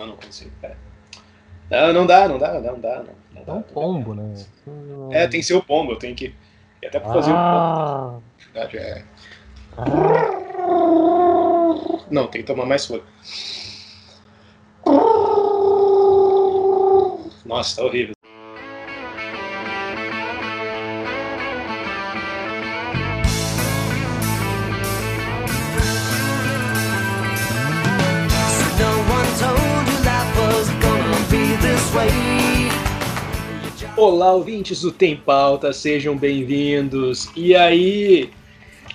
Não, não consigo, cara. Não, não dá, não dá, não dá, não. não É um pombo, né? É, tem que ser o pombo, eu tenho que. E até pra fazer Ah, o pombo. Verdade, é. ah, Não, tem que tomar mais folha. Nossa, tá horrível. Olá, ouvintes do Tem Pauta, sejam bem-vindos. E aí?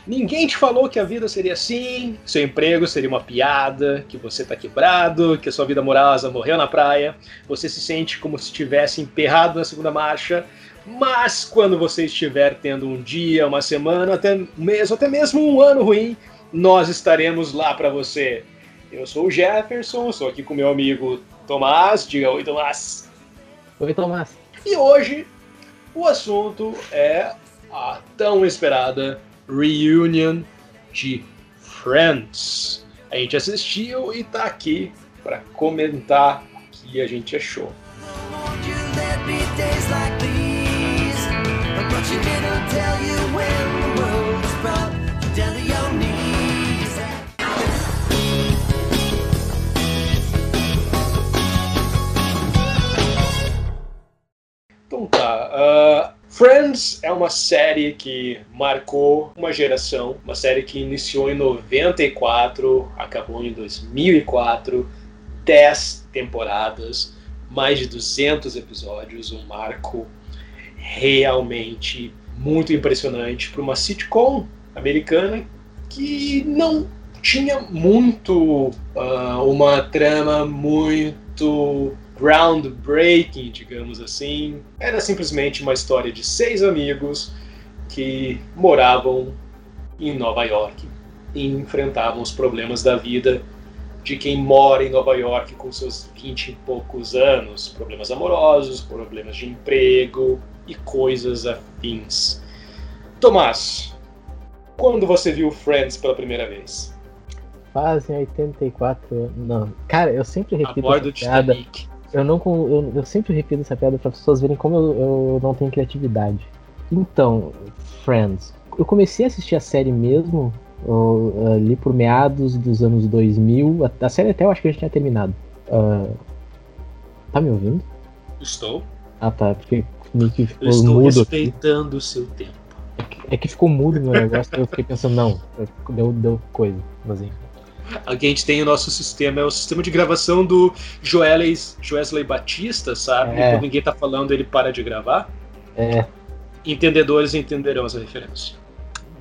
Ninguém te falou que a vida seria assim, seu emprego seria uma piada, que você tá quebrado, que a sua vida amorosa morreu na praia, você se sente como se estivesse emperrado na segunda marcha, mas quando você estiver tendo um dia, uma semana, até mesmo, até mesmo um ano ruim, nós estaremos lá para você. Eu sou o Jefferson, sou aqui com meu amigo Tomás, diga oi Tomás. Oi, Tomás. E hoje o assunto é a tão esperada reunion de Friends. A gente assistiu e tá aqui para comentar o que a gente achou. Friends é uma série que marcou uma geração, uma série que iniciou em 94, acabou em 2004, 10 temporadas, mais de 200 episódios, um marco realmente muito impressionante para uma sitcom americana que não tinha muito ah, uma trama muito groundbreaking, digamos assim. Era simplesmente uma história de seis amigos que moravam em Nova York e enfrentavam os problemas da vida de quem mora em Nova York com seus vinte e poucos anos, problemas amorosos, problemas de emprego e coisas afins. Tomás, quando você viu Friends pela primeira vez? Fazem 84 anos. Não, cara, eu sempre A repito bordo essa do piada. Titanic. Eu, não, eu, eu sempre repito essa piada para pessoas verem como eu, eu não tenho criatividade. Então, Friends. Eu comecei a assistir a série mesmo ó, ali por meados dos anos 2000. A, a série até eu acho que já tinha terminado. Ah, tá me ouvindo? Estou. Ah, tá. Porque meio que ficou Eu estou mudo. respeitando o seu tempo. É que ficou mudo no negócio, eu fiquei pensando, não, deu, deu coisa. Mas enfim. Aqui a gente tem o nosso sistema, é o sistema de gravação do Joelis, Joesley Batista, sabe? É. Quando ninguém tá falando, ele para de gravar. É, Entendedores entenderão essa referência.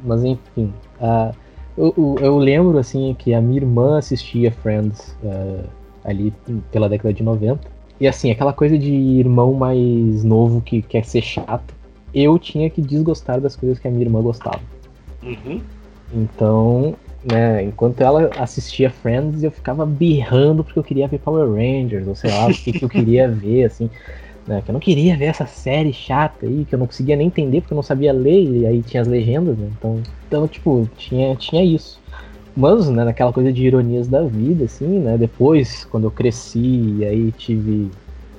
Mas enfim, ah, eu, eu- lembro assim que a minha irmã assistia Friends ah, ali pela década de 90. E assim, aquela coisa de irmão mais novo que quer ser chato, eu tinha que desgostar das coisas que a minha irmã gostava. Uhum. Então, né, enquanto ela assistia Friends, eu ficava birrando porque eu queria ver Power Rangers, ou sei lá, o que, que eu queria ver, assim. Né, que eu não queria ver essa série chata aí, que eu não conseguia nem entender porque eu não sabia ler, e aí tinha as legendas, né? Então, então tipo, tinha, tinha isso. Mas, né, naquela coisa de ironias da vida, assim, né? Depois, quando eu cresci e aí tive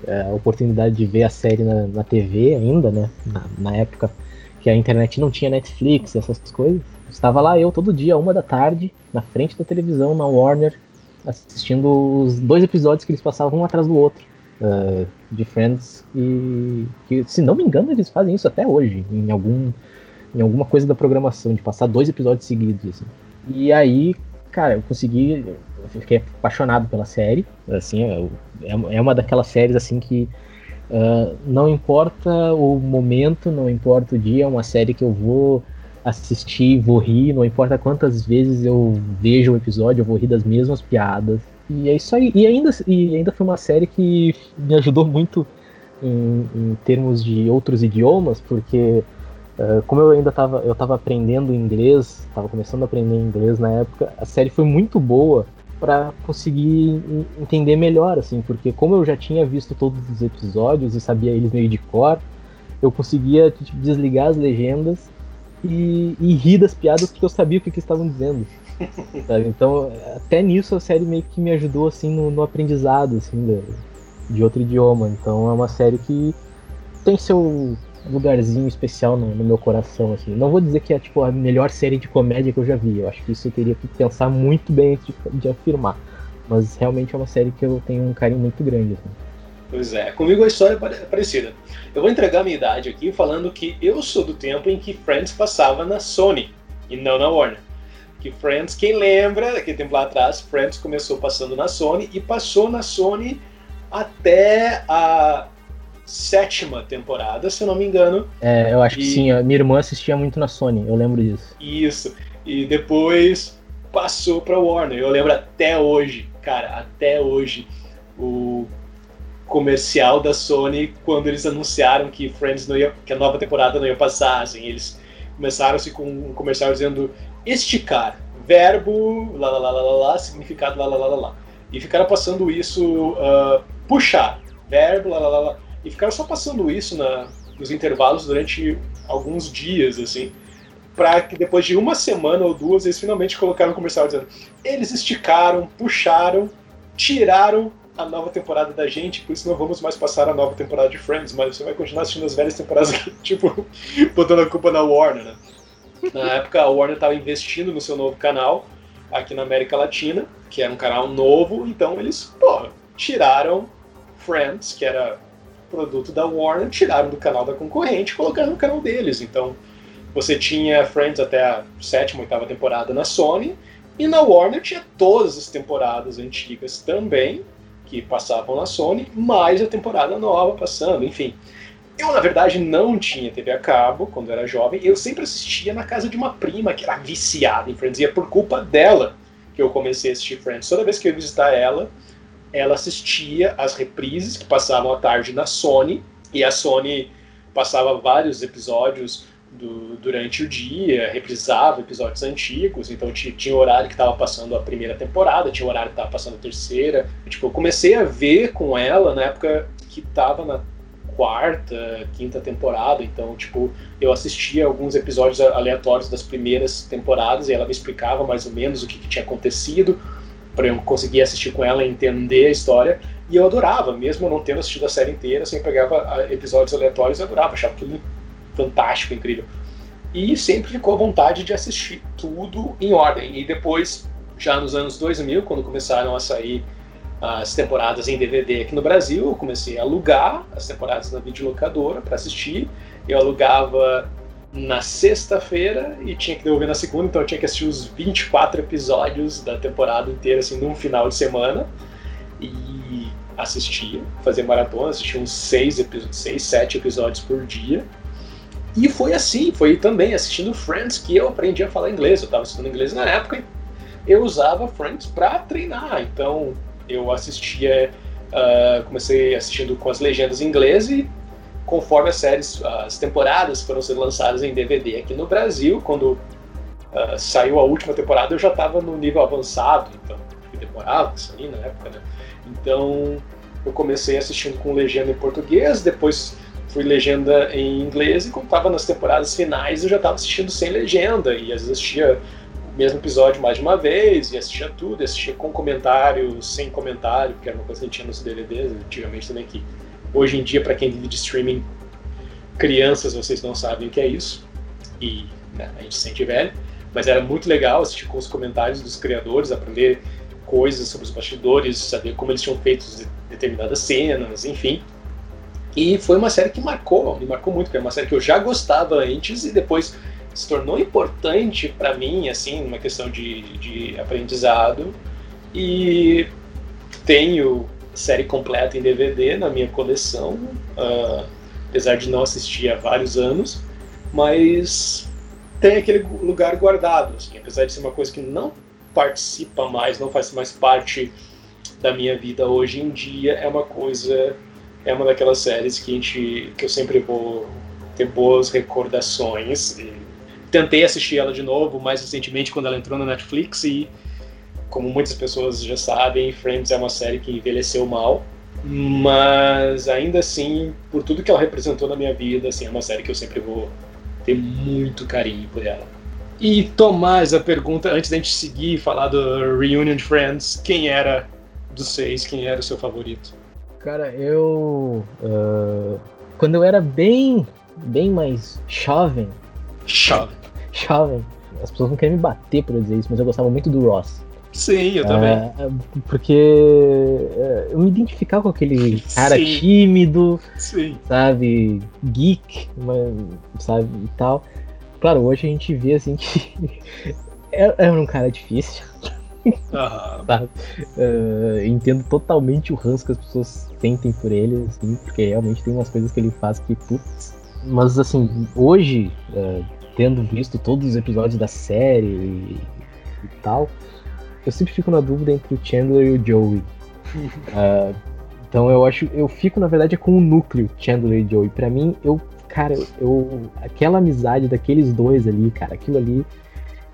é, a oportunidade de ver a série na, na TV ainda, né? Na, na época que a internet não tinha Netflix, essas coisas. Estava lá eu todo dia, uma da tarde, na frente da televisão, na Warner, assistindo os dois episódios que eles passavam um atrás do outro eh, de Friends. E que, se não me engano, eles fazem isso até hoje, em algum em alguma coisa da programação, de passar dois episódios seguidos. Assim. E aí, cara, eu consegui. Eu fiquei apaixonado pela série. Assim, é, é uma daquelas séries assim que. Uh, não importa o momento, não importa o dia, é uma série que eu vou assistir, vou rir, não importa quantas vezes eu vejo o episódio, eu vou rir das mesmas piadas. E é isso aí. E ainda, e ainda foi uma série que me ajudou muito em, em termos de outros idiomas, porque uh, como eu ainda estava eu tava aprendendo inglês, estava começando a aprender inglês na época, a série foi muito boa para conseguir entender melhor, assim, porque como eu já tinha visto todos os episódios e sabia eles meio de cor, eu conseguia tipo, desligar as legendas e, e rir das piadas porque eu sabia o que, que estavam dizendo. Sabe? Então, até nisso a série meio que me ajudou assim no, no aprendizado assim de, de outro idioma. Então é uma série que tem seu lugarzinho especial no, no, meu coração assim. Não vou dizer que é tipo a melhor série de comédia que eu já vi. Eu acho que isso eu teria que pensar muito bem antes de, de afirmar. Mas realmente é uma série que eu tenho um carinho muito grande. Assim. Pois é, comigo a história é parecida. Eu vou entregar a minha idade aqui falando que eu sou do tempo em que Friends passava na Sony e não na Warner. Que Friends, quem lembra, daquele tempo lá atrás, Friends começou passando na Sony e passou na Sony até a sétima temporada, se eu não me engano. É, eu acho e... que sim. A minha irmã assistia muito na Sony, eu lembro disso. Isso. E depois passou pra Warner. Eu lembro até hoje, cara, até hoje, o comercial da Sony quando eles anunciaram que Friends não ia, que a nova temporada não ia passar, assim, eles começaram-se com um comercial dizendo esticar, verbo, lá, lá, lá, lá, lá, significado, lá, lá, lá, lá, E ficaram passando isso, uh, puxar, verbo, lá, lá, lá, lá. E ficaram só passando isso na, nos intervalos durante alguns dias, assim, para que depois de uma semana ou duas eles finalmente colocaram o comercial dizendo eles esticaram, puxaram, tiraram a nova temporada da gente, por isso não vamos mais passar a nova temporada de Friends, mas você vai continuar assistindo as velhas temporadas, tipo, botando a culpa na Warner, né? Na época, a Warner estava investindo no seu novo canal aqui na América Latina, que era um canal novo, então eles, pô, tiraram Friends, que era produto da Warner, tiraram do canal da concorrente e colocaram no canal deles. Então, você tinha Friends até a sétima, oitava temporada na Sony, e na Warner tinha todas as temporadas antigas também, que passavam na Sony, mais a temporada nova passando, enfim. Eu, na verdade, não tinha TV a cabo quando era jovem. Eu sempre assistia na casa de uma prima que era viciada em Friends. E é por culpa dela que eu comecei a assistir Friends. Toda vez que eu ia visitar ela, ela assistia as reprises que passavam à tarde na Sony. E a Sony passava vários episódios do, durante o dia, reprisava episódios antigos, então tinha horário que estava passando a primeira temporada, tinha horário que estava passando a terceira. Tipo, eu comecei a ver com ela na época que estava na quarta, quinta temporada, então, tipo, eu assistia alguns episódios aleatórios das primeiras temporadas e ela me explicava mais ou menos o que, que tinha acontecido para eu conseguir assistir com ela e entender a história. E eu adorava, mesmo não tendo assistido a série inteira, assim, eu pegava episódios aleatórios e adorava, achava aquilo fantástico, incrível. E sempre ficou a vontade de assistir tudo em ordem. E depois, já nos anos 2000, quando começaram a sair as temporadas em DVD aqui no Brasil, eu comecei a alugar as temporadas na videolocadora para assistir. Eu alugava na sexta-feira e tinha que devolver na segunda, então eu tinha que assistir os 24 episódios da temporada inteira, assim, num final de semana. E assistia, fazia maratona, assistia uns 6, 6 7 episódios por dia. E foi assim, foi também assistindo Friends que eu aprendi a falar inglês. Eu estava estudando inglês na época e eu usava Friends para treinar. Então eu assistia, uh, comecei assistindo com as legendas em inglês e conforme as séries, as temporadas foram sendo lançadas em DVD aqui no Brasil, quando uh, saiu a última temporada eu já estava no nível avançado, então demorava isso aí na época, né? Então eu comecei assistindo com legenda em português, depois fui legenda em inglês e quando estava nas temporadas finais eu já estava assistindo sem legenda. E às vezes assistia o mesmo episódio mais de uma vez e assistia tudo, e assistia com comentário, sem comentário, que era uma coisa que tinha nos DVDs antigamente também que hoje em dia para quem vive de streaming crianças vocês não sabem o que é isso. E né, a gente se sente velho, mas era muito legal assistir com os comentários dos criadores, aprender coisas sobre os bastidores, saber como eles tinham feito determinadas cenas, enfim. E foi uma série que marcou, me marcou muito, porque é uma série que eu já gostava antes e depois se tornou importante para mim, assim, uma questão de, de aprendizado. E tenho série completa em DVD na minha coleção, uh, apesar de não assistir há vários anos, mas tem aquele lugar guardado, assim, apesar de ser uma coisa que não participa mais, não faz mais parte da minha vida hoje em dia, é uma coisa é uma daquelas séries que, a gente, que eu sempre vou ter boas recordações. E tentei assistir ela de novo mais recentemente quando ela entrou na Netflix e, como muitas pessoas já sabem, Friends é uma série que envelheceu mal, mas ainda assim, por tudo que ela representou na minha vida, assim, é uma série que eu sempre vou ter muito carinho por ela. E Tomás, a pergunta, antes da gente seguir e falar do Reunion Friends, quem era dos seis, quem era o seu favorito? Cara, eu. ah, quando eu era bem. bem mais jovem. Chave. Jovem. As pessoas não querem me bater por dizer isso, mas eu gostava muito do Ross. Sim, eu também. Ah, porque eh, eu me identificava com aquele cara Sim. tímido, Sim. sabe, geek, mas, sabe, e tal. Claro, hoje a gente vê assim que era era um cara difícil. Eh, entendo totalmente o ranço que as pessoas sentem por ele, assim, porque realmente tem umas coisas que ele faz que, putz. Mas assim, hoje, eh, tendo visto todos os episódios da série e, e tal, eu sempre fico na dúvida entre o Chandler e o Joey. Ah, então eu acho, eu fico na verdade com o núcleo Chandler e Joey. Pra mim, eu, cara, eu- aquela amizade daqueles dois ali, cara, aquilo ali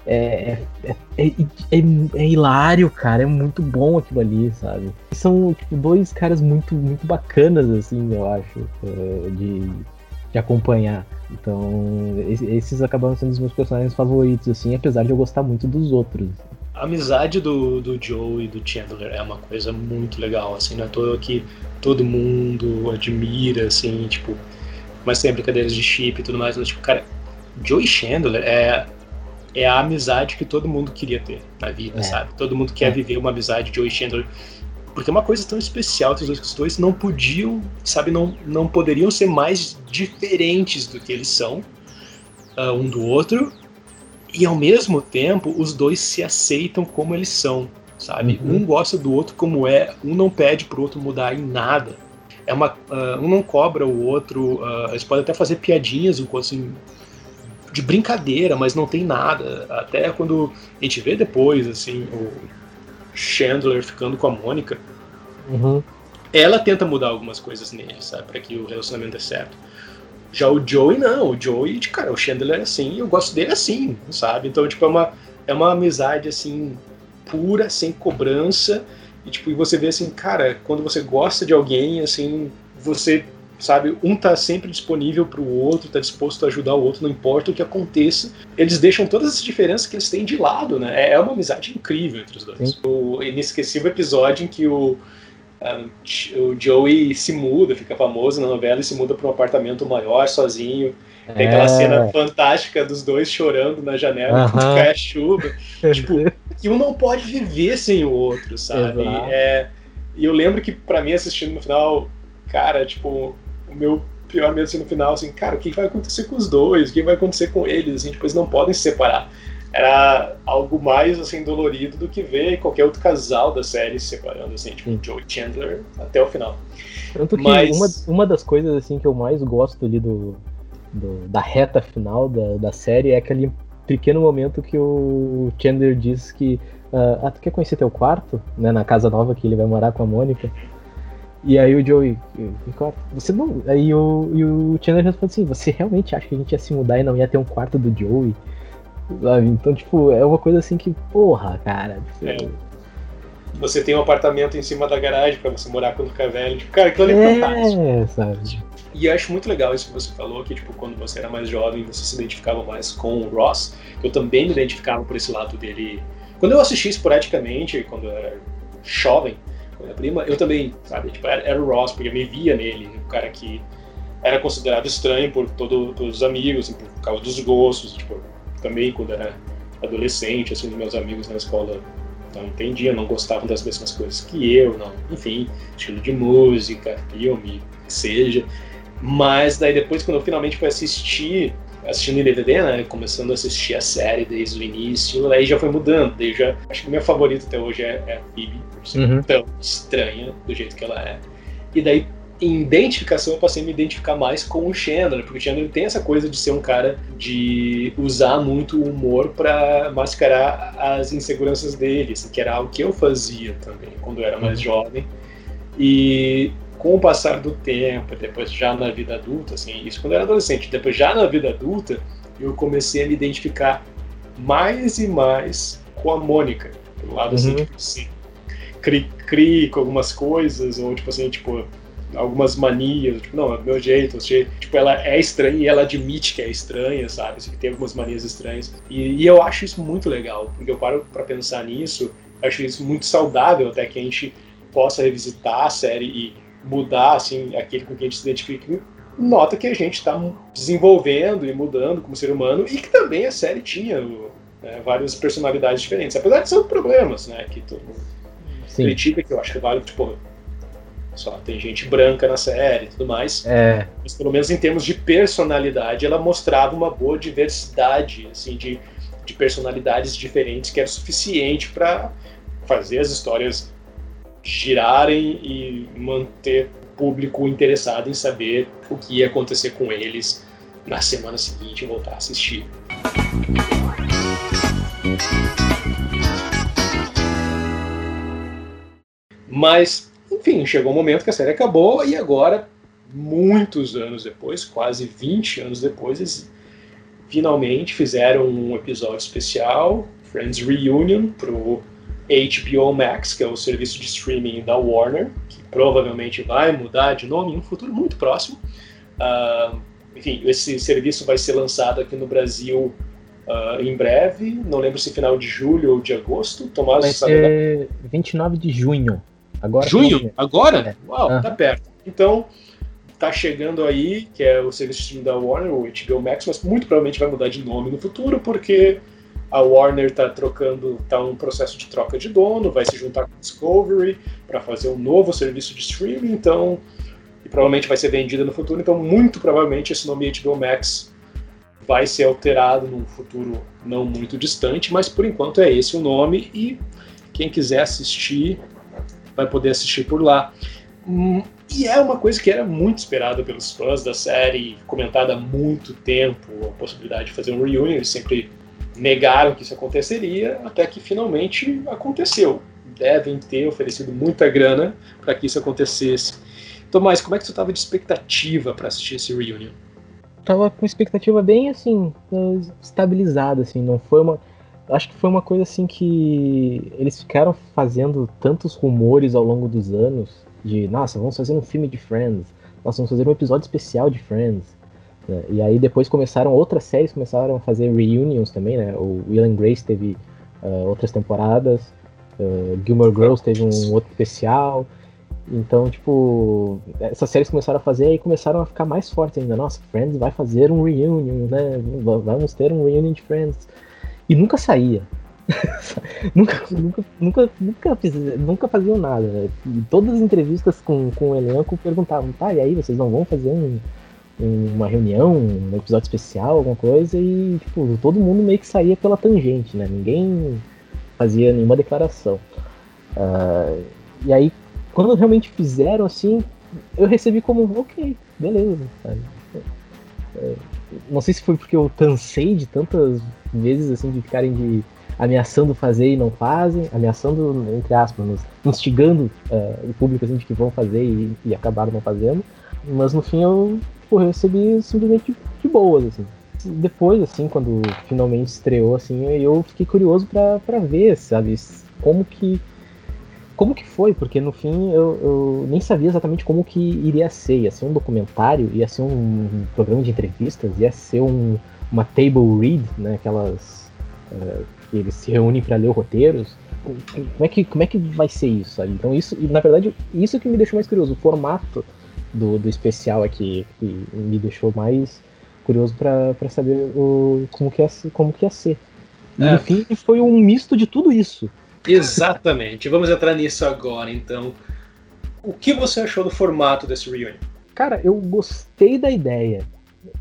é, é, é, é, é hilário, cara, é muito bom aquilo ali, sabe? São tipo, dois caras muito, muito bacanas, assim, eu acho, eh, de, de acompanhar. Então, es- esses acabaram sendo os meus personagens favoritos, assim, apesar de eu gostar muito dos outros. A amizade do, do Joe e do Chandler é uma coisa muito legal, assim, não é toa que todo mundo admira, assim, tipo, mas tem brincadeiras de chip e tudo mais, mas, tipo, cara, Joe e Chandler é, é a amizade que todo mundo queria ter na vida, É. sabe? Todo mundo quer É. viver uma amizade Joe e Chandler, porque é uma coisa tão especial entre os dois, que os dois não podiam, sabe, não, não poderiam ser mais diferentes do que eles são, ah, um do outro, e ao mesmo tempo os dois se aceitam como eles são, sabe? Uhum. Um gosta do outro como é, um não pede pro outro mudar em nada. É uma, ah, um não cobra o outro, ah, eles podem até fazer piadinhas, enquanto de brincadeira, mas não tem nada. Até quando a gente vê depois, assim, o Chandler ficando com a Mônica, Uhum. ela tenta mudar algumas coisas nele, sabe, para que o relacionamento dê certo. Já o Joey não, o Joey, cara, o Chandler é assim, eu gosto dele assim, sabe? Então, tipo, é uma, é uma amizade assim pura, sem cobrança, e tipo, e você vê assim, cara, quando você gosta de alguém, assim, você sabe, um tá sempre disponível pro outro, tá disposto a ajudar o outro, não importa o que aconteça. Eles deixam todas as diferenças que eles têm de lado, né? É uma amizade incrível entre os dois. Sim. O inesquecível episódio em que o o Joey se muda, fica famoso na novela e se muda para um apartamento maior, sozinho. Tem aquela É. cena fantástica dos dois chorando na janela quando Aham. cai a chuva. tipo, E um não pode viver sem o outro, sabe? É, e eu lembro que pra mim assistindo no final, cara, tipo, o meu pior medo assim, no final, assim, cara, o que vai acontecer com os dois? O que vai acontecer com eles? Assim, tipo, eles não podem se separar. Era algo mais assim dolorido do que ver qualquer outro casal da série se separando, assim, tipo, Sim. Joe e Chandler até o final. Tanto que Mas- uma, uma das coisas assim que eu mais gosto ali do, do- da reta final da, da série é aquele pequeno momento que o Chandler diz que ah, ah, tu quer conhecer teu quarto? Né, na casa nova que ele vai morar com a Mônica. E aí o Joey, "Que quarto? Você não. Aí o, e o Chandler responde assim, você realmente acha que a gente ia se mudar e não ia ter um quarto do Joey? Sabe? Então, tipo, é uma coisa assim que, porra, cara. tipo, É. Você tem um apartamento em cima da garagem pra você morar quando ficar velho. Tipo, cara, aquilo ali é fantástico. é, sabe? E eu acho muito legal isso que você falou, que tipo, quando você era mais jovem, você se identificava mais com o Ross. Eu também me identificava por esse lado dele. Quando eu assisti esporadicamente, quando eu era jovem, minha prima, eu também, sabe, tipo, era, era o Ross, porque eu me via nele, o cara que era considerado estranho por todo, todos os amigos, assim, por causa dos gostos, tipo, também quando era adolescente, assim, meus amigos na escola não entendiam, não gostavam das mesmas coisas que eu, não, enfim, estilo de música, filme, seja. Mas daí depois, quando eu finalmente fui assistir, assistindo em DVD, né, começando a assistir a série desde o início, aí já foi mudando, daí já, acho que minha favorita até hoje é, é a Phoebe, por ser Uhum. tão estranha do jeito que ela é. E daí, em identificação, eu passei a me identificar mais com o Chandler, porque o Chandler tem essa coisa de ser um cara de usar muito o humor pra mascarar as inseguranças dele, assim, que era algo que eu fazia também quando eu era mais jovem. E com o passar do tempo, depois já na vida adulta, assim, isso quando eu era adolescente, depois já na vida adulta, eu comecei a me identificar mais e mais com a Mônica, pelo lado assim, Uhum. tipo assim, cri-cri com algumas coisas, ou tipo assim, tipo, algumas manias, tipo, não, é do meu jeito, você, tipo, ela é estranha e ela admite que é estranha, sabe? Assim, que tem algumas manias estranhas. E, e eu acho isso muito legal, porque eu paro pra pensar nisso, acho isso muito saudável até que a gente possa revisitar a série e mudar, assim, aquele com quem a gente se identifica. Nota que a gente está desenvolvendo e mudando como ser humano e que também a série tinha né, várias personalidades diferentes, apesar de ser problemas, né, que todo mundo Sim. critica, que eu acho que vale, tipo, só tem gente branca na série e tudo mais, É, mas pelo menos em termos de personalidade, ela mostrava uma boa diversidade, assim, de, de personalidades diferentes, que era suficiente para fazer as histórias girarem e manter o público interessado em saber o que ia acontecer com eles na semana seguinte e voltar a assistir. Mas, enfim, chegou o momento que a série acabou e agora, muitos anos depois, quase 20 anos depois, eles finalmente fizeram um episódio especial, Friends Reunion, pro HBO Max, que é o serviço de streaming da Warner, que provavelmente vai mudar de nome em um futuro muito próximo. Ah, enfim, esse serviço vai ser lançado aqui no Brasil ah, em breve, não lembro se final de julho ou de agosto. Tomás, vai sabe ser 29 de junho. Agora Junho? Agora? É. Uau, Ah. tá perto. Então, tá chegando aí, que é o serviço de streaming da Warner, o HBO Max, mas muito provavelmente vai mudar de nome no futuro, porque a Warner tá trocando, tá um processo de troca de dono, vai se juntar com a Discovery para fazer um novo serviço de streaming, então, e provavelmente vai ser vendida no futuro, então muito provavelmente esse nome HBO Max vai ser alterado num futuro não muito distante, mas por enquanto é esse o nome e quem quiser assistir vai poder assistir por lá. Hum, E é uma coisa que era muito esperada pelos fãs da série, comentada há muito tempo, a possibilidade de fazer um reunion, eles sempre negaram que isso aconteceria, até que finalmente aconteceu. Devem ter oferecido muita grana para que isso acontecesse. Tomás, como é que tu estava de expectativa para assistir esse reunion? tava com expectativa bem assim, estabilizada, assim, não foi uma. Acho que foi uma coisa assim que eles ficaram fazendo tantos rumores ao longo dos anos de, nossa, vamos fazer um filme de Friends, nossa, vamos fazer um episódio especial de Friends. Né? E aí depois começaram outras séries, começaram a fazer reunions também, né? O Will and Grace teve eh, outras temporadas, eh, Gilmore Girls teve um outro especial. Então, tipo, essas séries começaram a fazer e começaram a ficar mais fortes ainda. Nossa, Friends vai fazer um reunion, né? Vamos ter um reunion de Friends. E nunca saía. nunca, nunca, nunca, nunca, fiz- nunca faziam nada. Né? E todas as entrevistas com, com o elenco perguntavam, tá, e aí, vocês não vão fazer um- uma reunião, um episódio especial, alguma coisa? E, tipo, todo mundo meio que saía pela tangente, né? Ninguém fazia nenhuma declaração. Ah, e aí, quando realmente fizeram assim, eu recebi como, ok, beleza? É, não sei se foi porque eu cansei de tantas vezes assim de ficarem de ameaçando fazer e não fazem, ameaçando entre aspas, instigando é, o público assim de que vão fazer e, e acabaram não fazendo. Mas no fim eu pô, eu recebi simplesmente de, boas assim. Depois assim, quando finalmente estreou assim, eu fiquei curioso pra ver, sabe, como que como que foi, porque no fim eu, eu nem sabia exatamente como que iria ser. Ia ser um documentário, ia ser um programa de entrevistas, ia ser um, uma table read, né? Aquelas eh, que eles se reúnem para ler roteiros. Como é que como é que vai ser isso, sabe? Então isso, na verdade, isso que me deixou mais curioso, o formato do, do especial aqui que me deixou mais curioso para saber o, como que ia, ser- como que ia ser. E É. no fim foi um misto de tudo isso. Exatamente. Vamos entrar nisso agora, então. O que você achou do formato desse reunion? Cara, eu gostei da ideia.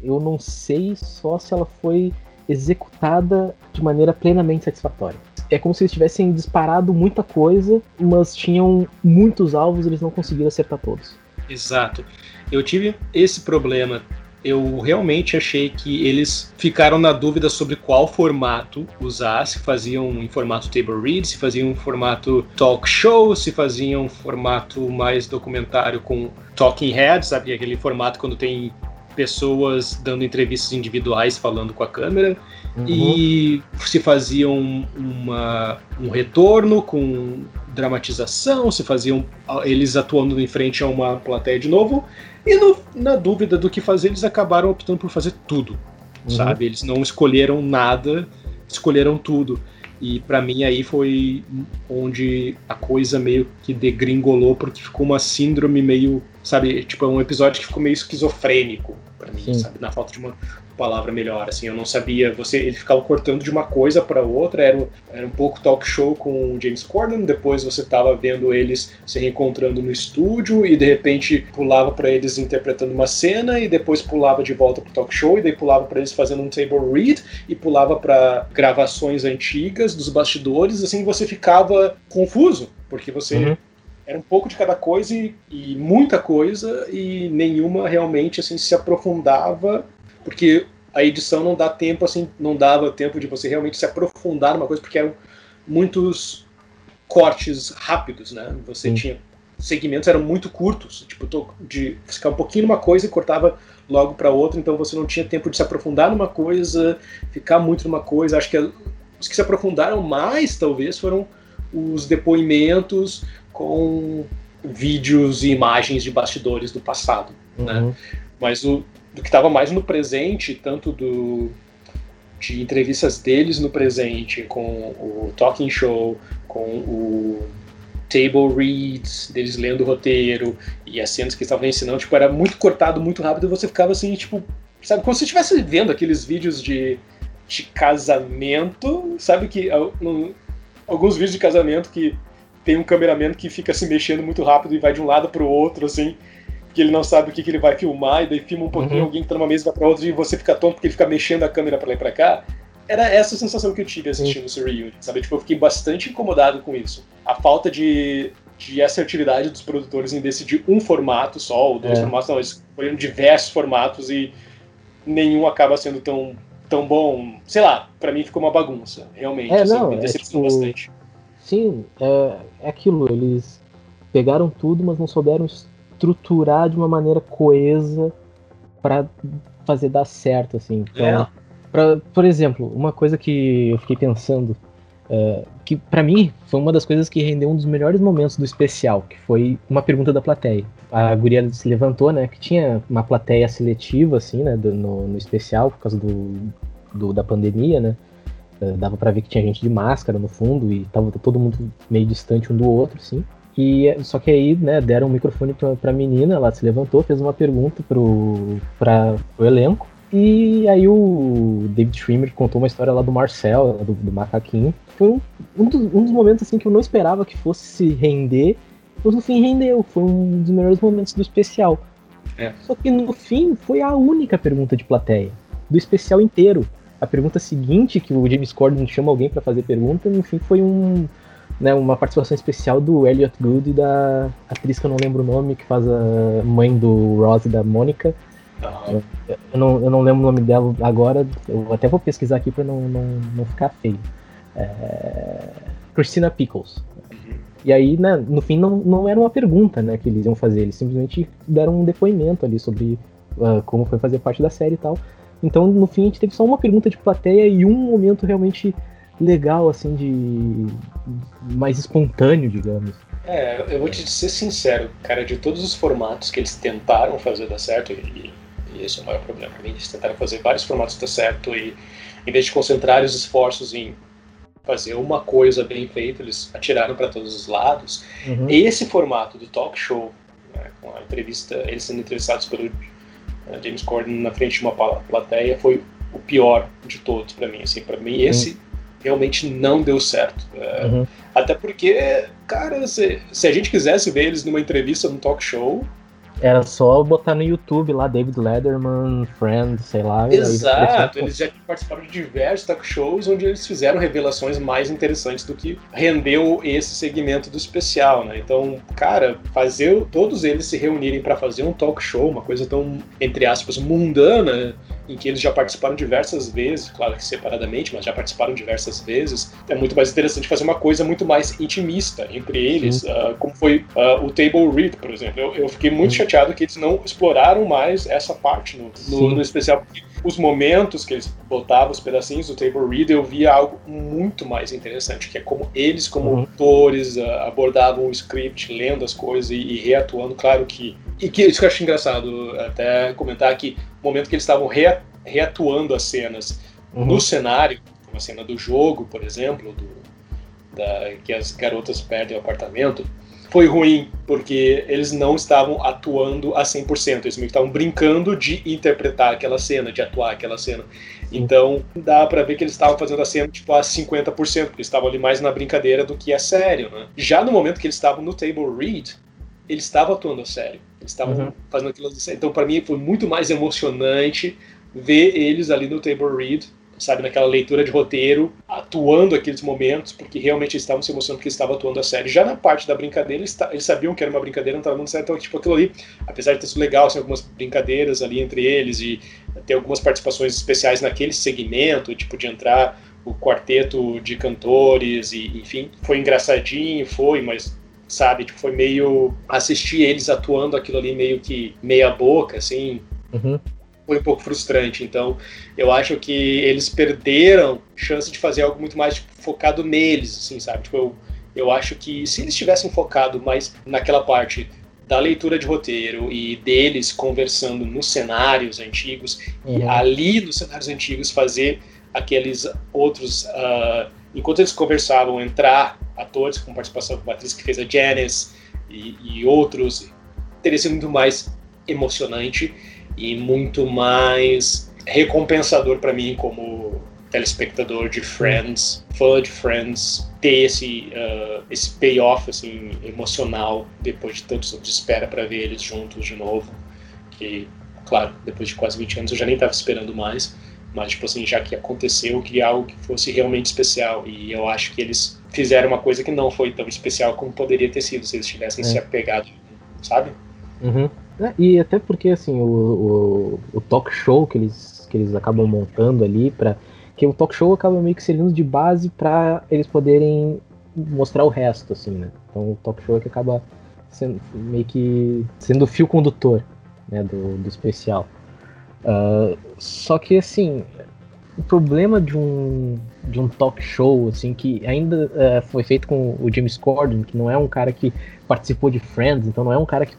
Eu não sei só se ela foi executada de maneira plenamente satisfatória. É como se eles tivessem disparado muita coisa, mas tinham muitos alvos e eles não conseguiram acertar todos. Exato. Eu tive esse problema. Eu realmente achei que eles ficaram na dúvida sobre qual formato usar, se faziam em formato table read, se faziam em formato talk show, se faziam em formato mais documentário com talking heads, sabe? Aquele formato quando tem pessoas dando entrevistas individuais falando com a câmera. Uhum. e se faziam uma, um retorno com dramatização, se faziam ah, eles atuando em frente a uma plateia de novo, e no- na dúvida do que fazer, eles acabaram optando por fazer tudo, Uhum. sabe? Eles não escolheram nada, escolheram tudo. E pra mim aí foi onde a coisa meio que degringolou, porque ficou uma síndrome meio, sabe, tipo, é um episódio que ficou meio esquizofrênico pra mim, Sim. sabe, na falta de uma palavra melhor, assim, eu não sabia, você, ele ficava cortando de uma coisa pra outra, era, um- era um pouco talk show com o James Corden, depois você tava vendo eles se reencontrando no estúdio e de repente pulava pra eles interpretando uma cena e depois pulava de volta pro talk show e daí pulava pra eles fazendo um table read e pulava pra gravações antigas dos bastidores, assim, você ficava confuso, porque você Uhum. era um pouco de cada coisa e, e muita coisa e nenhuma realmente assim se aprofundava porque a edição não dá tempo assim não dava tempo de você realmente se aprofundar numa coisa porque eram muitos cortes rápidos né você Sim. tinha segmentos eram muito curtos tipo de ficar um pouquinho numa coisa e cortava logo para outra então você não tinha tempo de se aprofundar numa coisa ficar muito numa coisa acho que os que se aprofundaram mais talvez foram os depoimentos com vídeos e imagens de bastidores do passado. né? Uhum. Mas o, do que estava mais no presente, tanto do de entrevistas deles no presente, com o talking show, com o table reads, deles lendo o roteiro e as cenas que estavam ensinando, tipo, era muito cortado, muito rápido, e você ficava assim, tipo, sabe, como se estivesse vendo aqueles vídeos de, de casamento, sabe que alguns vídeos de casamento que tem um cameraman que fica se mexendo muito rápido e vai de um lado pro outro, assim, que ele não sabe o que, que ele vai filmar, e daí filma um pouquinho, Uhum. alguém que tá numa mesa vai pra outra e você fica tonto porque ele fica mexendo a câmera pra lá e pra cá. Era essa a sensação que eu tive assistindo esse reunion, sabe? Tipo, eu fiquei bastante incomodado com isso. A falta de, de assertividade dos produtores em decidir um formato só, ou dois É. formatos, não, eles escolheram diversos formatos e nenhum acaba sendo tão, tão bom. Sei lá, pra mim ficou uma bagunça, realmente. É, assim, não, me é decepcionou tipo- bastante. Sim, é, é aquilo, eles pegaram tudo, mas não souberam estruturar de uma maneira coesa pra fazer dar certo, assim. Então, É. pra- por exemplo, uma coisa que eu fiquei pensando, é, que pra mim foi uma das coisas que rendeu um dos melhores momentos do especial, que foi uma pergunta da plateia. A guria se levantou, né, que tinha uma plateia seletiva, assim, né, do- no, no especial, por causa do, do- da pandemia, né, é, dava pra ver que tinha gente de máscara no fundo e tava todo mundo meio distante um do outro, assim. E só que aí, né, deram o microfone pra, pra menina, ela se levantou, fez uma pergunta pro, pra, pro elenco. E aí o David Schwimmer contou uma história lá do Marcel, do, do macaquinho. Foi um, um, dos, um dos momentos assim que eu não esperava que fosse se render, mas no fim rendeu. Foi um dos melhores momentos do especial. É. Só que no fim foi a única pergunta de plateia do especial inteiro. A pergunta seguinte, que o James Corden chama alguém pra fazer pergunta, no fim foi um, né, uma participação especial do Elliot Good e da atriz que eu não lembro o nome, que faz a mãe do Ross e da Mônica. Eu não, eu não lembro o nome dela agora, eu até vou pesquisar aqui pra não, não, não ficar feio. É... Christina Pickles. E aí, né, no fim, não, não era uma pergunta né, que eles iam fazer, eles simplesmente deram um depoimento ali sobre ah, como foi fazer parte da série e tal. Então, no fim, a gente teve só uma pergunta de plateia e um momento realmente legal, assim, de. mais espontâneo, digamos. É, eu vou te ser sincero, cara, de todos os formatos que eles tentaram fazer dar certo, e, e esse é o maior problema pra mim, eles tentaram fazer vários formatos dar certo e em vez de concentrar os esforços em fazer uma coisa bem feita, eles atiraram para todos os lados. Uhum. Esse formato do talk show, né, com a entrevista, eles sendo entrevistados pelo eh, James Corden na frente de uma pla- plateia, foi o pior de todos pra mim. Assim, para mim esse realmente não deu certo. Eh, Uhum. até porque, cara, se, se a gente quisesse ver eles numa entrevista, num talk show, Era só botar no YouTube lá, David Letterman, Friends, sei lá. aí exato, eles já participaram de diversos talk shows onde eles fizeram revelações mais interessantes do que rendeu esse segmento do especial, né? Então, cara, fazer todos eles se reunirem para fazer um talk show, uma coisa tão, entre aspas, mundana, em que eles já participaram diversas vezes, claro que separadamente, mas já participaram diversas vezes, é muito mais interessante fazer uma coisa muito mais intimista entre eles, ah, como foi ah, o Table Read, por exemplo. Eu, eu fiquei muito Sim. chateado que eles não exploraram mais essa parte no, no, no especial, porque os momentos que eles botavam, os pedacinhos do Table Read, eu via algo muito mais interessante, que é como eles, como Uhum. autores, ah, abordavam o script, lendo as coisas e, e reatuando. Claro que. E que isso que eu acho engraçado, até comentar que o momento que eles estavam rea- reatuando as cenas Uhum. no cenário, como a cena do jogo, por exemplo, do- da- que as garotas perdem o apartamento, foi ruim, porque eles não estavam atuando a 100%, eles meio que estavam brincando de interpretar aquela cena, de atuar aquela cena. Então, dá pra ver que eles estavam fazendo a cena tipo a 50%, porque eles estavam ali mais na brincadeira do que a sério, né? Já no momento que eles estavam no table read, eles estavam atuando a sério. Eles estavam Uhum. fazendo aquilo a sério. Então, pra mim, foi muito mais emocionante ver eles ali no table read, sabe, naquela leitura de roteiro, atuando aqueles momentos, porque realmente eles estavam se emocionando porque eles estavam atuando a sério. Já na parte da brincadeira, eles, eles sabiam que era uma brincadeira, não estava dando certo. Então, tipo, aquilo ali, apesar de ter sido legal, assim, algumas brincadeiras ali entre eles e ter algumas participações especiais naquele segmento, tipo, de entrar o quarteto de cantores e, enfim, foi engraçadinho, foi, mas sabe, tipo, foi meio assistir eles atuando aquilo ali meio que meia boca, assim, Uhum. foi um pouco frustrante. Então, eu acho que eles perderam chance de fazer algo muito mais tipo, focado neles, assim, sabe? Tipo, eu, eu acho que se eles tivessem focado mais naquela parte da leitura de roteiro e deles conversando nos cenários antigos e Uhum. ali nos cenários antigos fazer aqueles outros ah, enquanto eles conversavam entrar atores com participação com a atriz que fez a Janice e, e outros. Teria sido muito mais emocionante e muito mais recompensador para mim como telespectador de Friends, fã de Friends, ter esse ah, esse payoff assim emocional depois de tantos anos de espera para ver eles juntos de novo, que claro, depois de quase 20 anos eu já nem estava esperando mais, mas tipo assim, já que aconteceu, eu queria algo que fosse realmente especial e eu acho que eles fizeram uma coisa que não foi tão especial como poderia ter sido se eles tivessem É. se apegado, sabe? Uhum. É, e até porque assim, o, o, o talk show que eles, que eles acabam montando ali para que o talk show acaba meio que servindo de base para eles poderem mostrar o resto, assim, né? Então o talk show é que acaba sendo meio que sendo o fio condutor, né, do, do especial. Ah, só que assim, o problema de um de um talk show assim que ainda eh, foi feito com o James Corden, que não é um cara que participou de Friends, então não é um cara que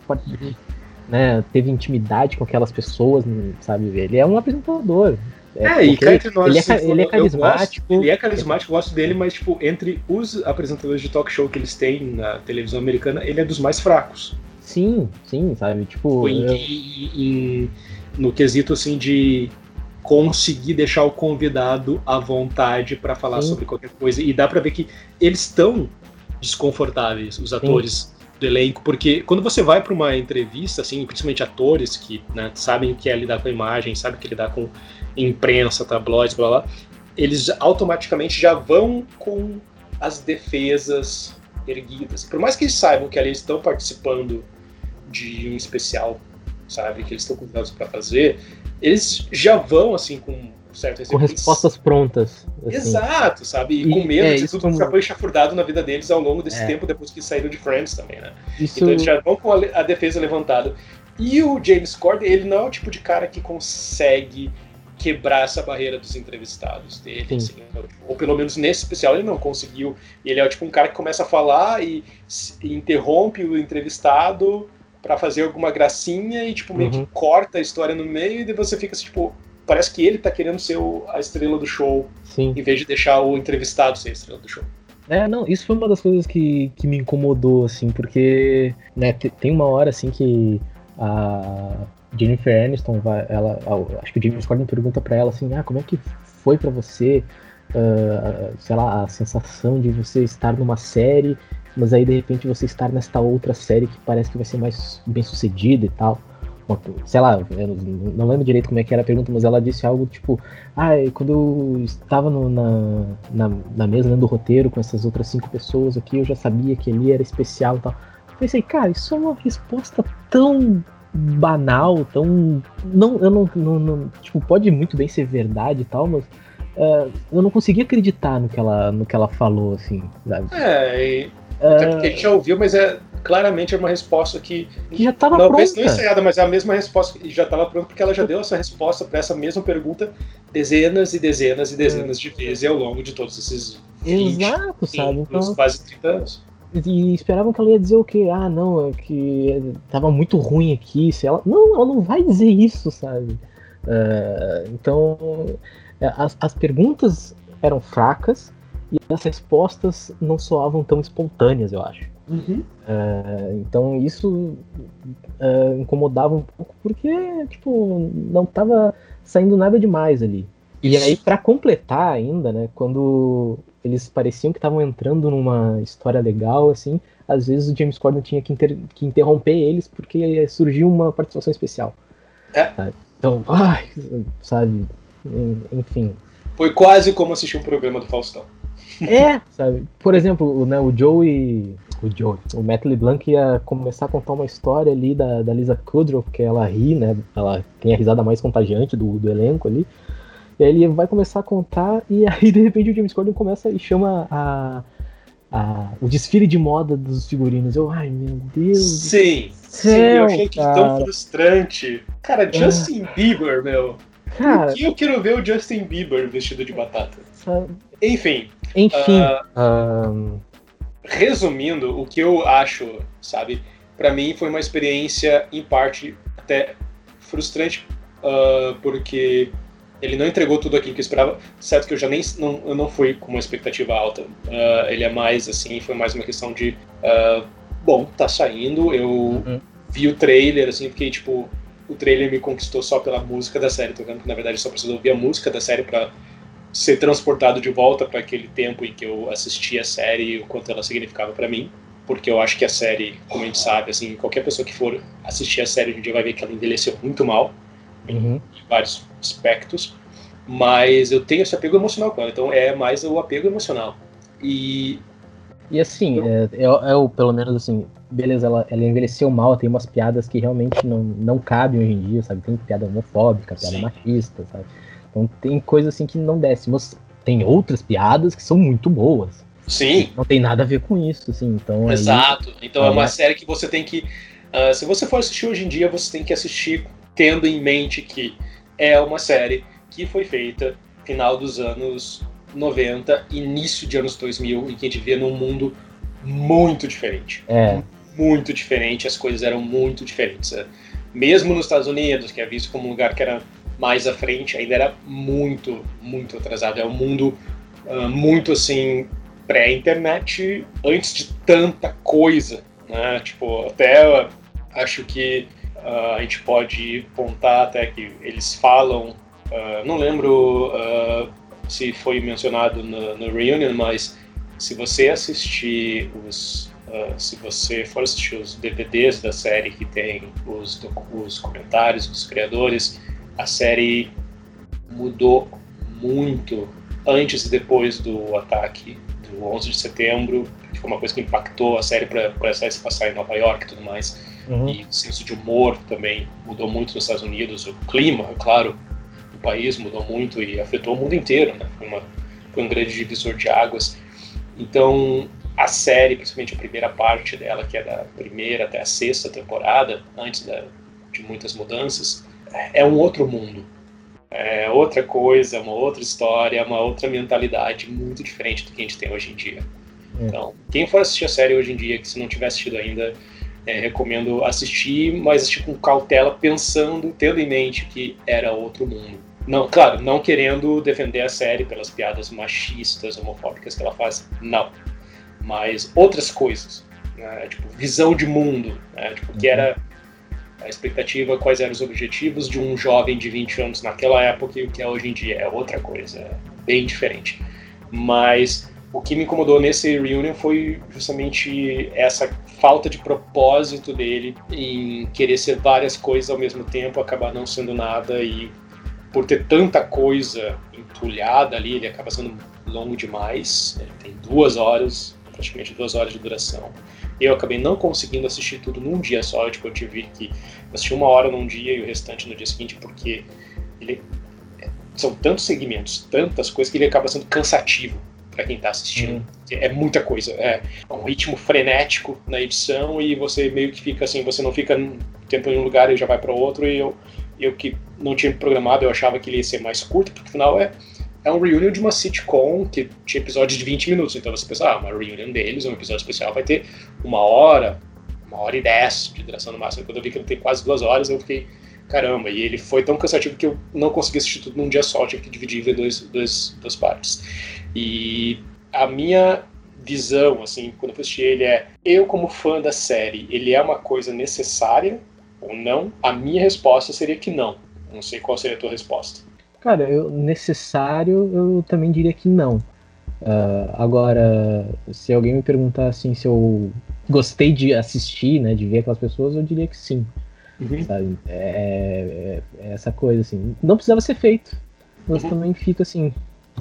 né, teve intimidade com aquelas pessoas, sabe? Ele é um apresentador. É, e porque cá entre nós, ele é, assim, ca- ele é carismático. gosto- ele é carismático, eu gosto dele, mas tipo, entre os apresentadores de talk show que eles têm na televisão americana, ele é dos mais fracos. Sim, sim, sabe? Tipo, Em- eu- em- no quesito assim de conseguir deixar o convidado à vontade para falar Sim. sobre qualquer coisa. E dá para ver que eles estão desconfortáveis, os atores do elenco, porque quando você vai para uma entrevista, assim, principalmente atores que né, sabem o que é lidar com a imagem, sabem o que é lidar com imprensa, tabloides, blá blá, eles automaticamente já vão com as defesas erguidas. Por mais que eles saibam que ali eles estão participando de um especial, sabe, que eles estão convidados para fazer, eles já vão assim com certo com respostas prontas. assim. Exato, sabe? E, E, com medo é, de tudo que como- já foi chafurdado na vida deles ao longo desse É. tempo, depois que saíram de Friends também, né? Isso, Então eles já vão com a, a defesa levantada. E o James Corden, ele não é o tipo de cara que consegue quebrar essa barreira dos entrevistados dele. Sim. assim, né? ou pelo menos nesse especial ele não conseguiu. Ele é o tipo um cara que começa a falar e interrompe o entrevistado para fazer alguma gracinha e tipo meio Uhum. que corta a história no meio e você fica assim, tipo, parece que ele tá querendo ser o- a estrela do show sim. em vez de deixar o entrevistado ser a estrela do show. É, não, isso foi uma das coisas que, que me incomodou, assim, porque, né, te- tem uma hora, assim, que a Jennifer Aniston vai, ela, acho que o James Corden pergunta pra ela, assim, ah, como é que foi pra você, ah, sei lá, a sensação de você estar numa série, mas aí, de repente, você estar nesta outra série que parece que vai ser mais bem sucedida e tal. Sei lá, não- lembro direito como é que era a pergunta, mas ela disse algo tipo, ah, quando eu estava no- na, na, na mesa lendo o roteiro com essas outras cinco pessoas aqui, eu já sabia que ali era especial e tal. Eu pensei, cara, isso é uma resposta tão banal, tão. Não, eu não, não, não- Tipo, pode muito bem ser verdade e tal, mas. é, eu não consegui acreditar no que ela, no que ela falou, assim, sabe? É, e até porque a gente já ouviu, mas é claramente é uma resposta que Que já tava talvez não pronta. ensaiada, mas é a mesma resposta e já estava pronta porque ela já deu essa resposta para essa mesma pergunta dezenas e dezenas e dezenas de vezes ao longo de todos esses 20, Exato, sabe? 30, Então, quase 30 anos. e esperavam que ela ia dizer o quê? Ah, não, é que tava muito ruim aqui. Se ela... Não, ela não vai dizer isso, sabe? É, então, é, as, as perguntas eram fracas e as respostas não soavam tão espontâneas, eu acho. É, então isso é, incomodava um pouco porque, tipo, não tava saindo nada demais ali. E aí, pra completar ainda, né, quando eles pareciam que estavam entrando numa história legal, assim, às vezes o James Corden tinha que, inter- que interromper eles porque surgiu uma participação especial. É. Então, ai, sabe, en- enfim. Foi quase como assistir um programa do Faustão. É, sabe? Por exemplo, o, né, o Joey. O Joey. O Matt LeBlanc ia começar a contar uma história ali da, da Lisa Kudrow, porque ela ri, né? Ela tem a risada mais contagiante do, do elenco ali. E aí ele vai começar a contar, e aí de repente o James Corden começa e chama a, a, o desfile de moda dos figurinos. Eu, ai meu Deus. Sim, sim, céu, eu achei que tão cara. frustrante. Cara, Justin Bieber, meu. Cara, Por que eu quero ver o Justin Bieber vestido de batata? sabe? Enfim, Enfim. ah, ahn, resumindo, o que eu acho, sabe, Pra mim foi uma experiência, em parte, até frustrante, ah, porque ele não entregou tudo aquilo que eu esperava. Certo que eu já nem não, eu não fui com uma expectativa alta. Ah, ele é mais assim, foi mais uma questão de ah, bom, tá saindo, eu Uhum. vi o trailer, assim, fiquei tipo. O trailer me conquistou só pela música da série, tô vendo que na verdade só preciso ouvir a música da série pra ser transportado de volta para aquele tempo em que eu assisti a série e o quanto ela significava para mim. Porque eu acho que a série, como a gente sabe, assim, qualquer pessoa que for assistir a série hoje em dia vai ver que ela envelheceu muito mal uhum. em vários aspectos. Mas eu tenho esse apego emocional com ela, então é mais o apego emocional. E E assim, é, é, é o, pelo menos assim, beleza, ela, ela envelheceu mal, tem umas piadas que realmente não, não cabem hoje em dia, sabe? Tem piada homofóbica, piada Sim. machista, sabe? Então tem coisa assim que não desce, mas tem outras piadas que são muito boas. sim, Não tem nada a ver com isso, assim. Então aí- Exato. Então é Aí uma é- série que você tem que. ah, se você for assistir hoje em dia, você tem que assistir tendo em mente que é uma série que foi feita final dos anos 90, início de anos 2000, em que a gente vê num mundo muito diferente. É, Muito diferente, as coisas eram muito diferentes. É, Mesmo nos Estados Unidos, que é visto como um lugar que era mais à frente, ainda era muito, muito atrasado. É um mundo ah, muito assim pré-internet, antes de tanta coisa, né? Tipo, até acho que ah, a gente pode apontar até que eles falam, ah, não lembro se foi mencionado no, no Reunion, mas se você assistir os ah, se você for assistir os DVDs da série que tem os, os comentários dos criadores, a série mudou muito antes e depois do ataque do 11 de setembro, que foi uma coisa que impactou a série para a série se passar em Nova York e tudo mais. uhum. E o senso de humor também mudou muito nos Estados Unidos. O clima, é claro, do país mudou muito e afetou o mundo inteiro, né? Foi, uma, foi um grande divisor de águas. Então, a série, principalmente a primeira parte dela, que é da primeira até a sexta temporada, antes da, de muitas mudanças, é um outro mundo. É outra coisa, uma outra história, uma outra mentalidade muito diferente do que a gente tem hoje em dia. É. Então, quem for assistir a série hoje em dia, que se não tiver assistido ainda, é, recomendo assistir, mas assistir com cautela, pensando, tendo em mente que era outro mundo. Não, claro, não querendo defender a série pelas piadas machistas, homofóbicas que ela faz, não. Mas outras coisas, né, tipo visão de mundo, né, tipo, que era a expectativa, quais eram os objetivos de um jovem de 20 anos naquela época e o que é hoje em dia, é outra coisa, é bem diferente. Mas o que me incomodou nesse reunion foi justamente essa falta de propósito dele em querer ser várias coisas ao mesmo tempo, acabar não sendo nada e por ter tanta coisa entulhada ali, ele acaba sendo longo demais. Ele tem duas horas, praticamente duas horas de duração. Eu acabei não conseguindo assistir tudo num dia só, tipo, eu tive que assistir uma hora num dia e o restante no dia seguinte, porque ele são tantos segmentos, tantas coisas que ele acaba sendo cansativo. para quem tá assistindo. É muita coisa, é um ritmo frenético na edição e você meio que fica assim, você não fica um tempo em um lugar e já vai para outro e eu eu que não tinha programado, eu achava que ele ia ser mais curto, porque afinal é é um reunion de uma sitcom que tinha episódios de 20 minutos. Então você pensa, ah, uma reunion deles, um episódio especial vai ter uma hora, uma hora e dez de duração no máximo. Quando eu vi que ele tem quase duas horas, eu fiquei, caramba. E ele foi tão cansativo que eu não consegui assistir tudo num dia só, tive que dividir em dois, dois, duas partes. E a minha visão, assim, quando eu fui assistir ele é, eu como fã da série, ele é uma coisa necessária ou não? A minha resposta seria que não. Não sei qual seria a tua resposta. Cara, eu, necessário eu também diria que não. Uh, agora, se alguém me perguntar assim se eu gostei de assistir, né, de ver aquelas pessoas, eu diria que sim. Uhum. É, é- é essa coisa assim. Não precisava ser feito. Mas Uhum. também fica assim,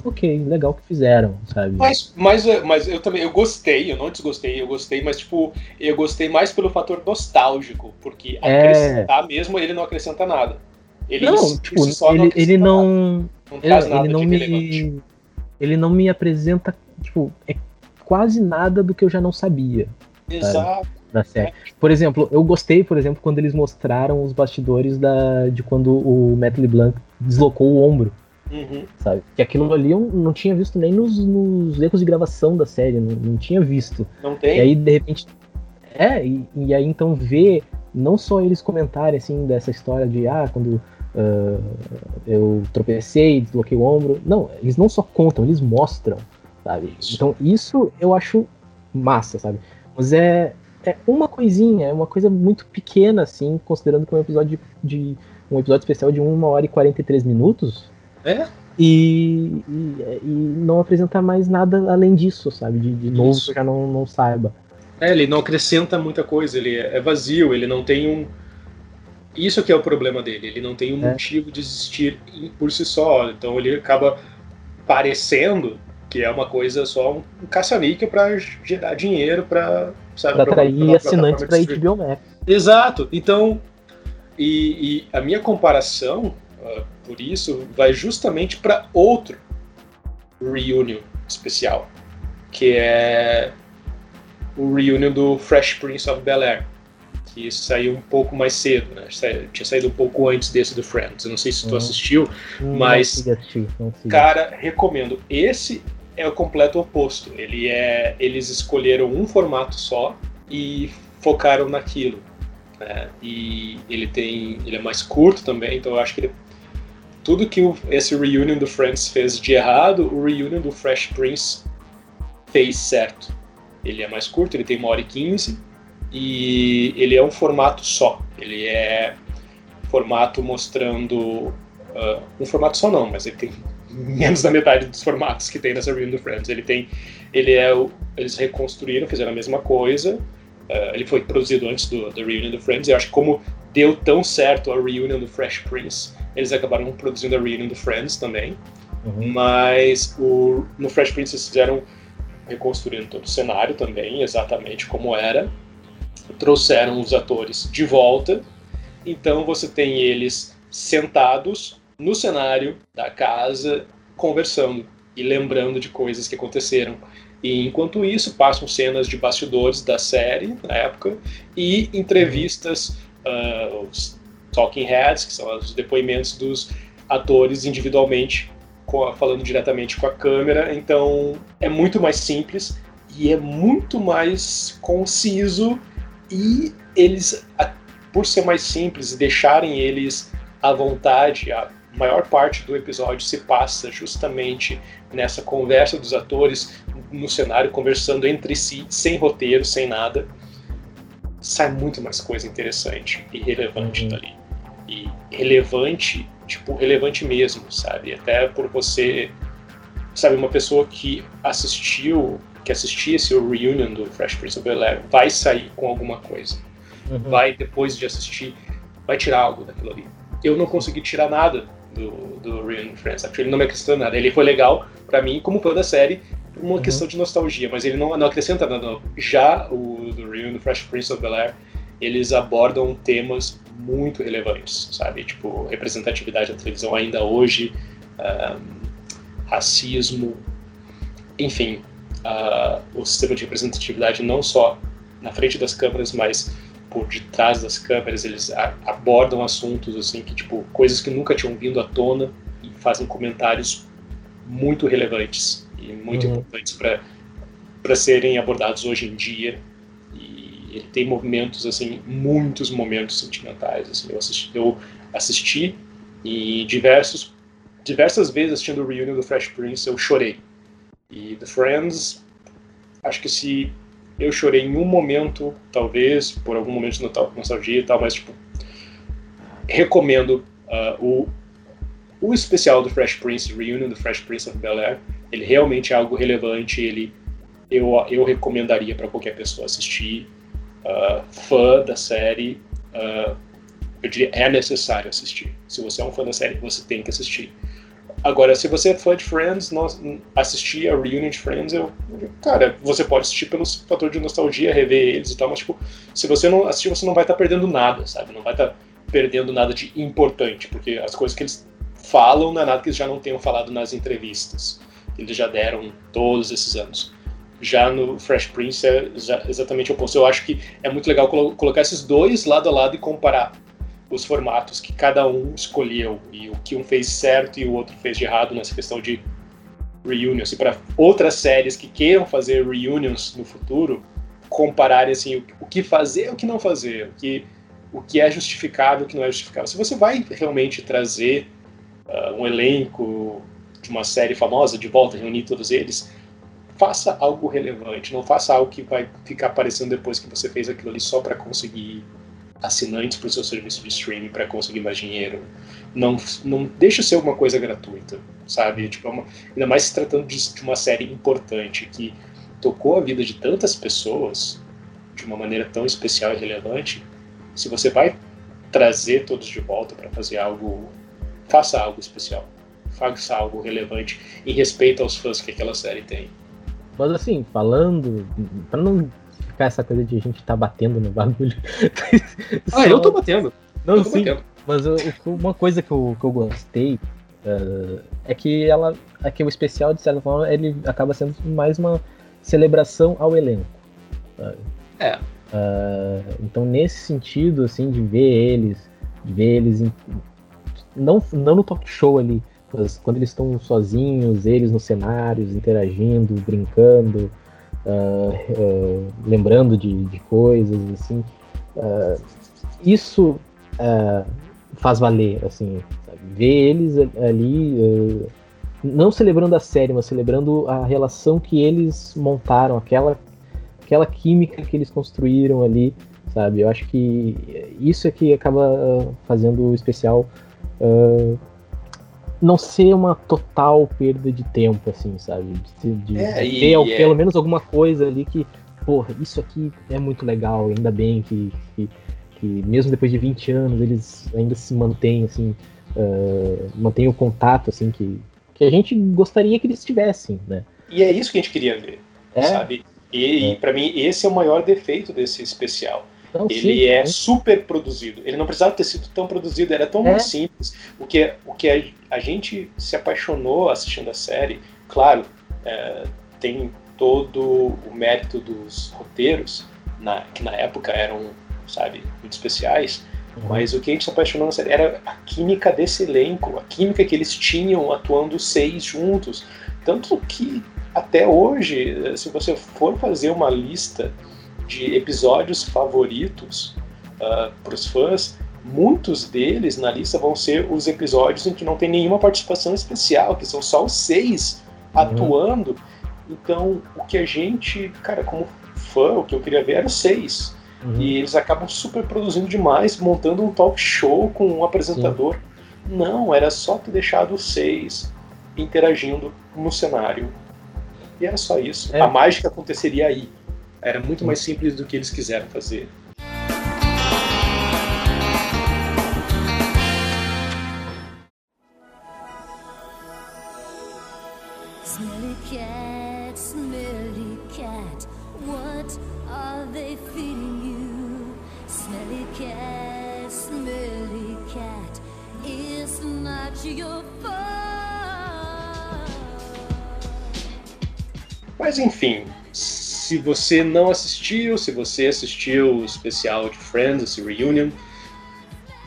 ok, legal que fizeram, sabe? Mas, mas, mas eu também, eu gostei, eu não desgostei, eu gostei, mas tipo, eu gostei mais pelo fator nostálgico, porque É. acrescentar mesmo ele não acrescenta nada. Ele não, por tipo, só ele, ele acrescenta nada, não. não Ele, traz nada ele não de relevante. me. Ele não me apresenta, tipo, é quase nada do que eu já não sabia Exato. da série. Por exemplo, eu gostei, por exemplo, quando eles mostraram os bastidores da, de quando o Matt LeBlanc deslocou o ombro, Uhum. sabe? Que aquilo ali eu não tinha visto nem nos, nos erros de gravação da série, não, não tinha visto. Não E tem? aí, de repente. É, e, e aí então ver não só eles comentarem assim dessa história de ah, quando ah, eu tropecei, desloquei o ombro. Não, eles não só contam, eles mostram, sabe? Então isso eu acho massa, sabe? Mas é, é uma coisinha, é uma coisa muito pequena, assim, considerando que é um episódio de, de- um episódio especial de 1 hora e 43 minutos. É? E, e, e não apresentar mais nada além disso, sabe? De, de novo que eu já não, não saiba. É, ele não acrescenta muita coisa, ele é vazio, ele não tem um. Isso que é o problema dele, ele não tem um É. motivo de existir por si só. Então ele acaba parecendo que é uma coisa só um, um caça-níquel para gerar dinheiro para pra- atrair assinantes streaming. HBO Max. Exato. Então, e, e a minha comparação, ah, por isso, vai justamente para outro reunion especial, que é o reunion do Fresh Prince of Bel Air, que saiu um pouco mais cedo, né? Tinha saído um pouco antes desse do Friends. Eu não sei se tu Uhum. assistiu, Não Mas- consegui assistir, não. Cara, recomendo. Esse é o completo oposto. Ele é, eles escolheram um formato só e focaram naquilo. né? E ele tem, ele é mais curto também, então eu acho que ele- tudo que o- esse reunion do Friends fez de errado, o reunion do Fresh Prince fez certo. Ele é mais curto, ele tem uma hora e quinze e ele é um formato só. Ele é formato mostrando ah, um formato só não, mas ele tem menos da metade dos formatos que tem nessa reunion do Friends. Ele tem, ele é, o- eles reconstruíram, fizeram a mesma coisa. Ah, ele foi produzido antes do, da reunion do Friends. E eu acho que como deu tão certo a reunion do Fresh Prince, eles acabaram produzindo a reunion do Friends também. Uhum. Mas o, no Fresh Prince eles fizeram reconstruindo todo o cenário também, exatamente como era. Trouxeram os atores de volta. Então você tem eles sentados no cenário da casa, conversando e lembrando de coisas que aconteceram. E enquanto isso, passam cenas de bastidores da série na época e entrevistas, ah, os talking heads, que são os depoimentos dos atores individualmente, a- falando diretamente com a câmera. Então é muito mais simples e é muito mais conciso. E eles, por ser mais simples e deixarem eles à vontade, a maior parte do episódio se passa justamente nessa conversa dos atores no cenário, conversando entre si, sem roteiro, sem nada. Sai muito mais coisa interessante e relevante Uhum. dali. E relevante, tipo, relevante mesmo, sabe? Até por você, sabe, uma pessoa que assistiu, que assistia esse reunion do Fresh Prince of Bel-Air, vai sair com alguma coisa Uhum. vai, depois de assistir, vai tirar algo daquilo ali. Eu não consegui tirar nada do, do Reunion Friends, ele não me acrescentou nada. Ele foi legal pra mim, como fã da série, por uma Uhum. questão de nostalgia, mas ele não, não acrescenta nada. Não. Já o do Reunion do Fresh Prince of Bel-Air, eles abordam temas muito relevantes, sabe? Tipo, representatividade da televisão ainda hoje, ahn, racismo, enfim, ah, o sistema de representatividade não só na frente das câmeras, mas por detrás das câmeras, eles abordam assuntos assim que tipo coisas que nunca tinham vindo à tona e fazem comentários muito relevantes e muito Uhum. importantes para para serem abordados hoje em dia. E ele tem movimentos assim, muitos momentos sentimentais assim. Eu assisti, eu assisti e diversos diversas vezes assistindo o reunion do Fresh Prince eu chorei. E The Friends, acho que se eu chorei em um momento, talvez, por algum momento de nostal- nostalgia e tal, mas, tipo, recomendo ah, o, o especial do Fresh Prince, Reunion do Fresh Prince of Bel-Air. Ele realmente é algo relevante, ele, eu, eu recomendaria para qualquer pessoa assistir. Ah, fã da série, ah, eu diria, é necessário assistir. Se você é um fã da série, você tem que assistir. Agora, se você é fã de Friends, nós, assistir a Reunion de Friends, eu, cara, você pode assistir pelo fator de nostalgia, rever eles e tal, mas, tipo, se você não assistir, você não vai estar perdendo nada, sabe? Não vai estar perdendo nada de importante, porque as coisas que eles falam não é nada que eles já não tenham falado nas entrevistas, que eles já deram todos esses anos. Já no Fresh Prince é exa- exatamente o oposto. Eu acho que é muito legal colo- colocar esses dois lado a lado e comparar os formatos que cada um escolheu e o que um fez certo e o outro fez de errado nessa questão de reunions. E para outras séries que queiram fazer reunions no futuro, compararem assim, o, que fazer e o que não fazer, o que, o que é justificável e o que não é justificável. Se você vai realmente trazer ah, um elenco de uma série famosa de volta, reunir todos eles, faça algo relevante, não faça algo que vai ficar aparecendo depois que você fez aquilo ali só para conseguir assinantes para o seu serviço de streaming para conseguir mais dinheiro. Não, não deixa ser uma coisa gratuita, sabe? Tipo, é uma- ainda mais se tratando de, de uma série importante que tocou a vida de tantas pessoas de uma maneira tão especial e relevante. Se você vai trazer todos de volta para fazer algo, faça algo especial, faça algo relevante em respeito aos fãs que aquela série tem. Mas assim, falando, pra não ficar essa coisa de a gente tá batendo no bagulho. Ah, eu tô batendo. Não, eu tô sim, batendo. mas eu- uma coisa que eu, que eu gostei eh, é que ela. É que o especial, de certa forma, ele acaba sendo mais uma celebração ao elenco. sabe? É. Ah, então, nesse sentido, assim, de ver eles, de ver eles em- não, não no talk show ali, mas quando eles estão sozinhos, eles nos cenários, interagindo, brincando, ah, lembrando de, de coisas, assim. ah, isso ah, faz valer, assim, sabe? ver eles ali, não celebrando a série, mas celebrando a relação que eles montaram, aquela, aquela química que eles construíram ali, sabe? Eu acho que isso é que acaba fazendo o especial ah, não ser uma total perda de tempo, assim, sabe? De, de- É, de ter e é- pelo menos alguma coisa ali que, porra, isso aqui é muito legal, ainda bem que, que, que mesmo depois de 20 anos eles ainda se mantêm, assim, ah, mantêm o contato, assim, que, que a gente gostaria que eles tivessem, né? E é isso que a gente queria ver, É, sabe? E, e para mim esse é o maior defeito desse especial. não, Ele sim, é super produzido. Ele não precisava ter sido tão produzido, era tão É. simples. O que, o que a, gente se apaixonou assistindo a série, claro, é, tem todo o mérito dos roteiros, na, que na época eram, sabe, muito especiais, Uhum. mas o que a gente se apaixonou na série era a química desse elenco, a química que eles tinham atuando seis juntos. Tanto que até hoje, se você for fazer uma lista de episódios favoritos para os fãs, muitos deles na lista vão ser os episódios em que não tem nenhuma participação especial, que são só os seis atuando. Então, o que a gente, cara, como fã, o que eu queria ver era os seis. Uhum. E eles acabam super produzindo demais, montando um talk show com um apresentador. Não, era só ter deixado os seis interagindo no cenário. E era só isso. É. A mágica aconteceria aí. Era muito mais simples do que eles quiseram fazer. Se você não assistiu, se você assistiu o especial de Friends, esse Reunion,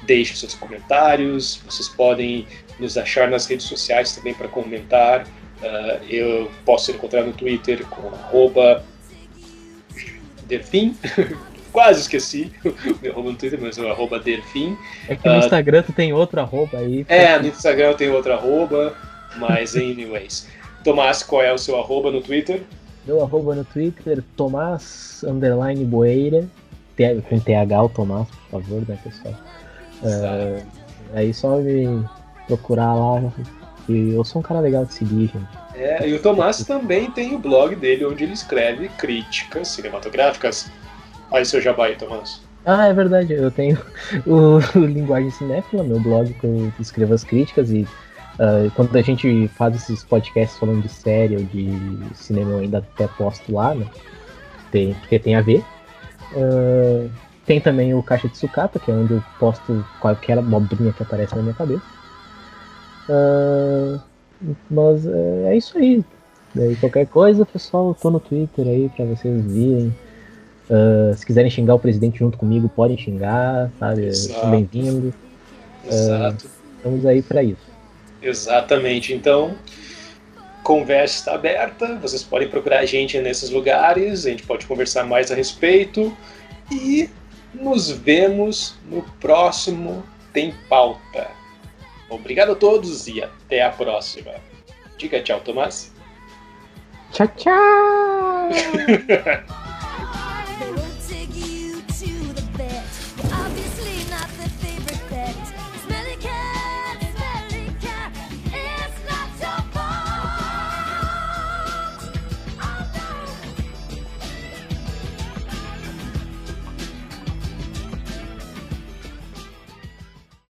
deixe seus comentários. Vocês podem nos achar nas redes sociais também para comentar. Uh, eu posso ser encontrado no Twitter com arroba Delfim. Quase esqueci o meu arroba no Twitter, mas é o arroba Delfim. É que no Ah, Instagram tu tem outro arroba aí. É, no Instagram eu tenho outro arroba, mas anyways. Tomás, qual é o seu arroba no Twitter? Meu arroba no Twitter, Tomás Underline Boeira. Com TH o Tomás, por favor, né, pessoal? É, aí só me procurar lá. Que eu sou um cara legal de seguir, gente. É, e o Tomás também tem o blog dele onde ele escreve críticas cinematográficas. Olha seu jabá aí, Tomás. Ah, é verdade, eu tenho o, o Linguagem Cinéfila, meu blog que eu escrevo as críticas e ah, quando a gente faz esses podcasts falando de série ou de cinema eu ainda até posto lá, né? Tem, porque tem a ver. Ah, tem também o Caixa de Sucata, que é onde eu posto qualquer abobrinha que aparece na minha cabeça. Ah, mas é, é isso aí. Daí qualquer coisa, pessoal, eu tô no Twitter aí pra vocês virem. Se quiserem xingar o presidente junto comigo, podem xingar, sabe? Exato. Exato. Estamos aí pra isso. Exatamente. Então, conversa está aberta. Vocês podem procurar a gente nesses lugares. A gente pode conversar mais a respeito. E nos vemos no próximo Tem Pauta. Obrigado a todos e até a próxima. Diga tchau, Tomás. Tchau, tchau!